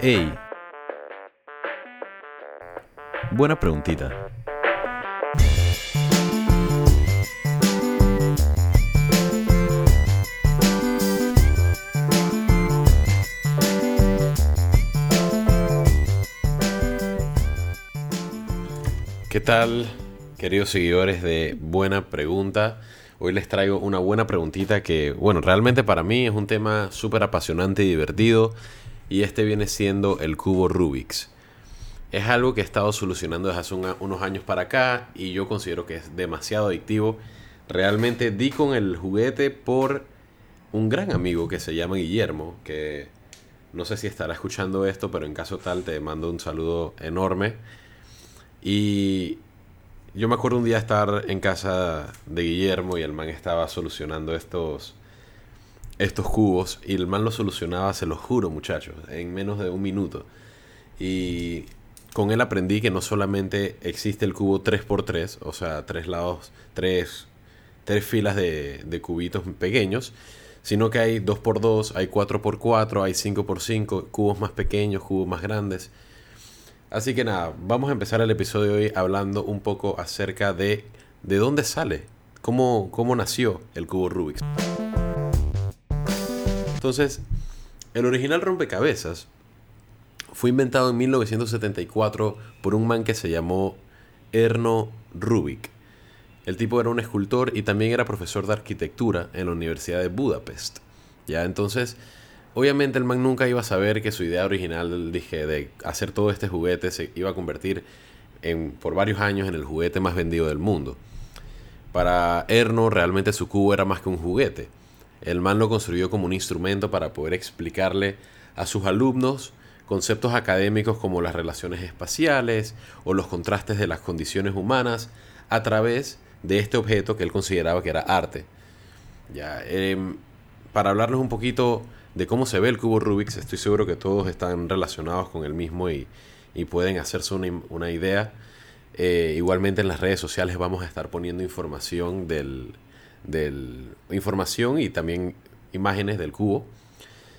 Ey. Buena preguntita. ¿Qué tal, queridos seguidores de Buena Pregunta? Hoy les traigo una buena preguntita que, bueno, realmente para mí es un tema súper apasionante y divertido y este viene siendo el cubo Rubik's. Es algo que he estado solucionando desde hace unos años para acá y yo considero que es demasiado adictivo. Realmente di con el juguete por un gran amigo que se llama Guillermo, que no sé si estará escuchando esto, pero en caso tal te mando un saludo enorme. Y yo me acuerdo un día estar en casa de Guillermo y el man estaba solucionando estos estos cubos y el man los solucionaba, se los juro muchachos, en menos de un minuto. Y con él aprendí que no solamente existe el cubo 3x3, o sea, tres lados, tres, tres filas de, de cubitos pequeños, sino que hay 2x2, hay 4x4, hay 5x5, cubos más pequeños, cubos más grandes. Así que nada, vamos a empezar el episodio hoy hablando un poco acerca de de dónde sale, cómo, cómo nació el cubo Rubik. Entonces, el original rompecabezas fue inventado en 1974 por un man que se llamó Erno Rubik. El tipo era un escultor y también era profesor de arquitectura en la Universidad de Budapest. Ya entonces, obviamente el man nunca iba a saber que su idea original dije, de hacer todo este juguete se iba a convertir en, por varios años en el juguete más vendido del mundo. Para Erno realmente su cubo era más que un juguete. El man lo construyó como un instrumento para poder explicarle a sus alumnos conceptos académicos como las relaciones espaciales o los contrastes de las condiciones humanas a través de este objeto que él consideraba que era arte. Ya, em, para hablarles un poquito de cómo se ve el cubo Rubik, estoy seguro que todos están relacionados con el mismo y, pueden hacerse una, idea. Eh, igualmente en las redes sociales vamos a estar poniendo información del, del información y también imágenes del cubo.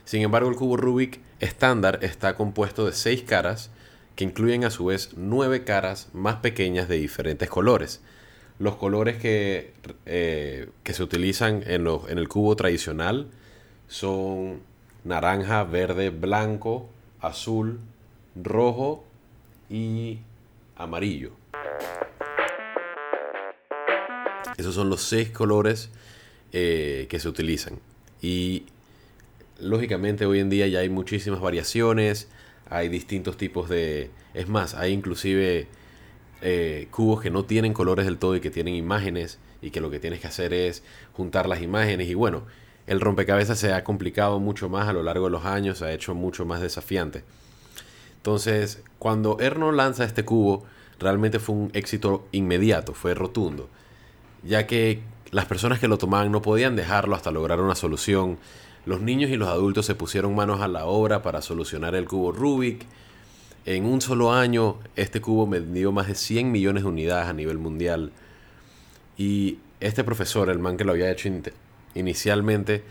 Sin embargo, el cubo Rubik estándar está compuesto de seis caras que incluyen a su vez nueve caras más pequeñas de diferentes colores. Los colores que, eh, que se utilizan en, en el cubo tradicional son naranja, verde, blanco, azul, rojo y amarillo. Esos son los seis colores eh, que se utilizan. Y lógicamente hoy en día ya hay muchísimas variaciones, hay distintos tipos de... Es más, hay inclusive eh, cubos que no tienen colores del todo y que tienen imágenes y que lo que tienes que hacer es juntar las imágenes y bueno, el rompecabezas se ha complicado mucho más a lo largo de los años, se ha hecho mucho más desafiante. Entonces, cuando Erno lanza este cubo, realmente fue un éxito inmediato, fue rotundo ya que las personas que lo tomaban no podían dejarlo hasta lograr una solución. Los niños y los adultos se pusieron manos a la obra para solucionar el cubo Rubik. En un solo año, este cubo vendió más de 100 millones de unidades a nivel mundial. Y este profesor, el man que lo había hecho inicialmente,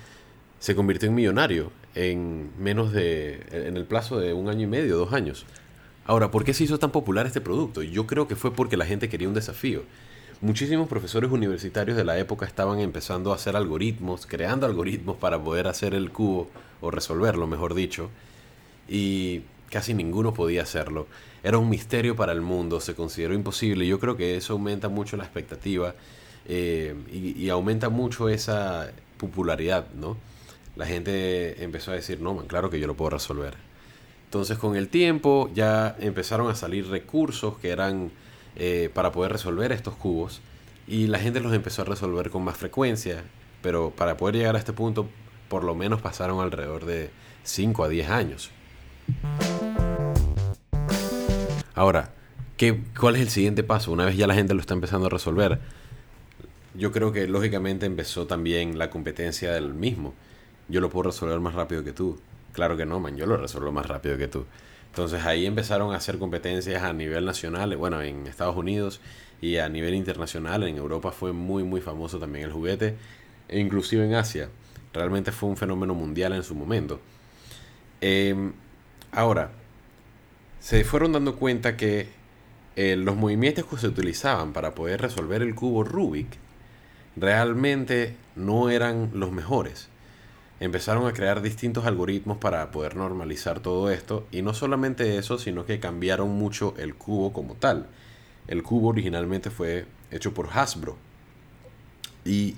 se convirtió en millonario en menos de. en el plazo de un año y medio, dos años. Ahora, ¿por qué se hizo tan popular este producto? Yo creo que fue porque la gente quería un desafío muchísimos profesores universitarios de la época estaban empezando a hacer algoritmos, creando algoritmos para poder hacer el cubo, o resolverlo, mejor dicho, y casi ninguno podía hacerlo. Era un misterio para el mundo, se consideró imposible. Yo creo que eso aumenta mucho la expectativa eh, y, aumenta mucho esa popularidad, ¿no? La gente empezó a decir, no, man, claro que yo lo puedo resolver. Entonces con el tiempo ya empezaron a salir recursos que eran eh, para poder resolver estos cubos y la gente los empezó a resolver con más frecuencia, pero para poder llegar a este punto por lo menos pasaron alrededor de 5 a 10 años. Ahora, ¿qué, ¿cuál es el siguiente paso? Una vez ya la gente lo está empezando a resolver, yo creo que lógicamente empezó también la competencia del mismo. Yo lo puedo resolver más rápido que tú. Claro que no, man, yo lo resuelvo más rápido que tú. Entonces ahí empezaron a hacer competencias a nivel nacional, bueno, en Estados Unidos y a nivel internacional. En Europa fue muy, muy famoso también el juguete, e inclusive en Asia. Realmente fue un fenómeno mundial en su momento. Em, ahora, se fueron dando cuenta que eh, los movimientos que se utilizaban para poder resolver el cubo Rubik realmente no eran los mejores. Empezaron a crear distintos algoritmos para poder normalizar todo esto y no solamente eso, sino que cambiaron mucho el cubo como tal. El cubo originalmente fue hecho por Hasbro y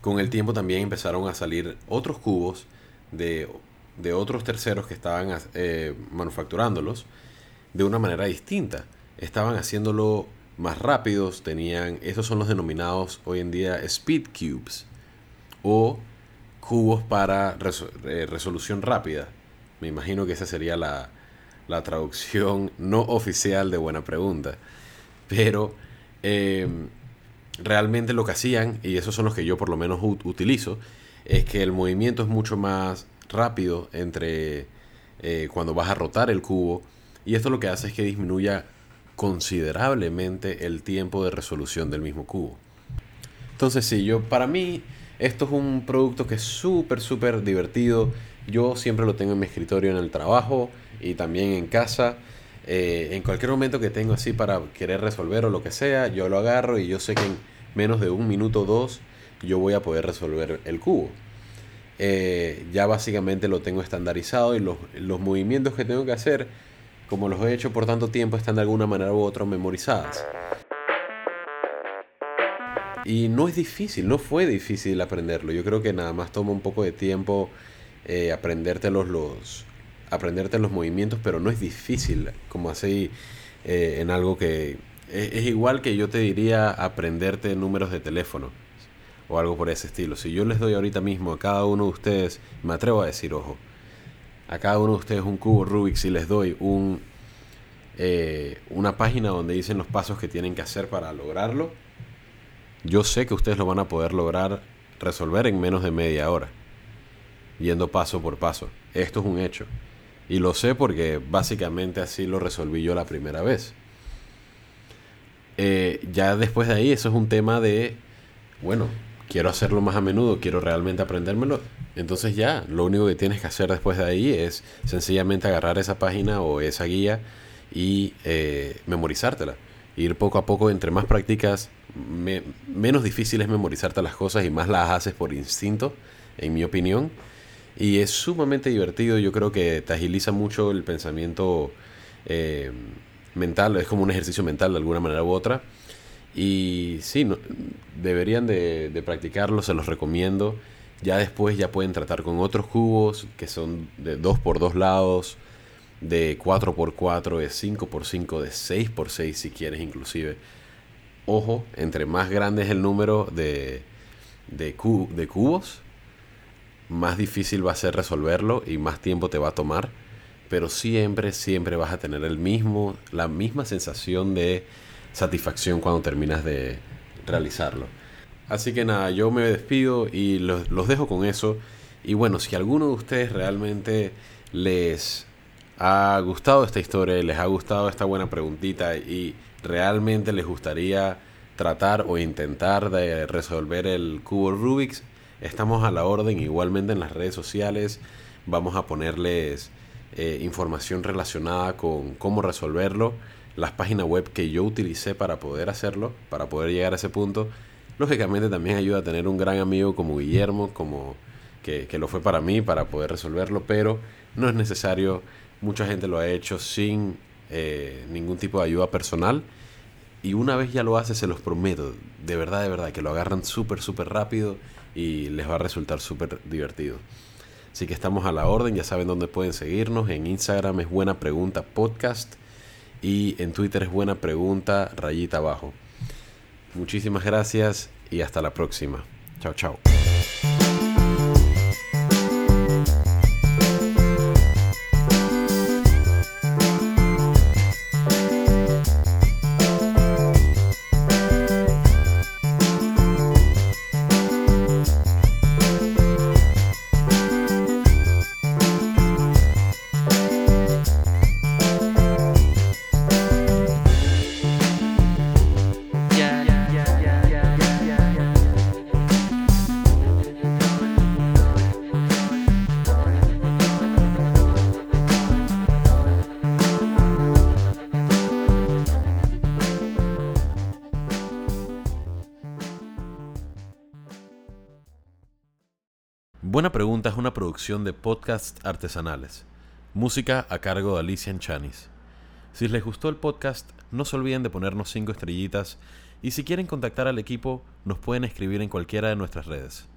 con el tiempo también empezaron a salir otros cubos de, otros terceros que estaban eh, manufacturándolos de una manera distinta estaban haciéndolo más rápidos, tenían, esos son los denominados hoy en día speed cubes o cubos para eh, resolución rápida. Me imagino que esa sería la, traducción no oficial de buena pregunta. Pero em, realmente lo que hacían, y esos son los que yo por lo menos utilizo, es que el movimiento es mucho más rápido entre eh, cuando vas a rotar el cubo. Y esto lo que hace es que disminuya considerablemente el tiempo de resolución del mismo cubo. Entonces sí, yo para mí esto es un producto que es súper, súper divertido. Yo siempre lo tengo en mi escritorio en el trabajo y también en casa. Eh, en cualquier momento que tengo así para querer resolver o lo que sea, yo lo agarro y yo sé que en menos de un minuto o dos yo voy a poder resolver el cubo. Eh, ya básicamente lo tengo estandarizado y los, los movimientos que tengo que hacer como los he hecho por tanto tiempo, están de alguna manera u otra memorizadas. Y no es difícil, no fue difícil aprenderlo. Yo creo que nada más toma un poco de tiempo eh, aprenderte, los, los, aprenderte los movimientos, pero no es difícil como así eh, en algo que... Es, igual que yo te diría aprenderte números de teléfono o algo por ese estilo. Si yo les doy ahorita mismo a cada uno de ustedes, me atrevo a decir, ojo, a cada uno de ustedes un cubo Rubik si les doy un, eh, una página donde dicen los pasos que tienen que hacer para lograrlo, yo sé que ustedes lo van a poder lograr resolver en menos de media hora, yendo paso por paso. Esto es un hecho. Y lo sé porque básicamente así lo resolví yo la primera vez. Eh, ya después de ahí, eso es un tema de, bueno, quiero hacerlo más a menudo, quiero realmente aprendérmelo, entonces ya, lo único que tienes que hacer después de ahí es sencillamente agarrar esa página o esa guía y eh, memorizártela. Ir poco a poco, entre más prácticas, menos difícil es memorizarte las cosas y más las haces por instinto, en mi opinión. Y es sumamente divertido, yo creo que te agiliza mucho el pensamiento eh, mental, es como un ejercicio mental de alguna manera u otra. Y sí, deberían de, practicarlo, se los recomiendo. Ya después ya pueden tratar con otros cubos que son de 2 por 2 lados, de 4 por 4, de 5 por 5, de 6 por 6 si quieres inclusive. Ojo, entre más grande es el número de, de, de cubos, más difícil va a ser resolverlo y más tiempo te va a tomar. Pero siempre, siempre vas a tener el mismo, la misma sensación de satisfacción cuando terminas de realizarlo. Así que nada, yo me despido y los, dejo con eso. Y bueno, si alguno de ustedes realmente les ha gustado esta historia, les ha gustado esta buena preguntita y realmente les gustaría tratar o intentar de resolver el cubo Rubik's, estamos a la orden igualmente en las redes sociales. Vamos a ponerles eh, información relacionada con cómo resolverlo, las páginas web que yo utilicé para poder hacerlo, para poder llegar a ese punto Lógicamente también ayuda a tener un gran amigo como Guillermo, como que, lo fue para mí, para poder resolverlo, pero no es necesario, mucha gente lo ha hecho sin eh, ningún tipo de ayuda personal. Y una vez ya lo hace, se los prometo, de verdad, de verdad, que lo agarran súper, súper rápido y les va a resultar súper divertido. Así que estamos a la orden, ya saben dónde pueden seguirnos. En Instagram es Buena Pregunta Podcast y en Twitter es Buena Pregunta Rayita Abajo. Muchísimas gracias y hasta la próxima. Chao, chao. Buena Pregunta es una producción de podcasts artesanales. Música a cargo de Alicia Enchanis. Si les gustó el podcast, no se olviden de ponernos 5 estrellitas y si quieren contactar al equipo, nos pueden escribir en cualquiera de nuestras redes.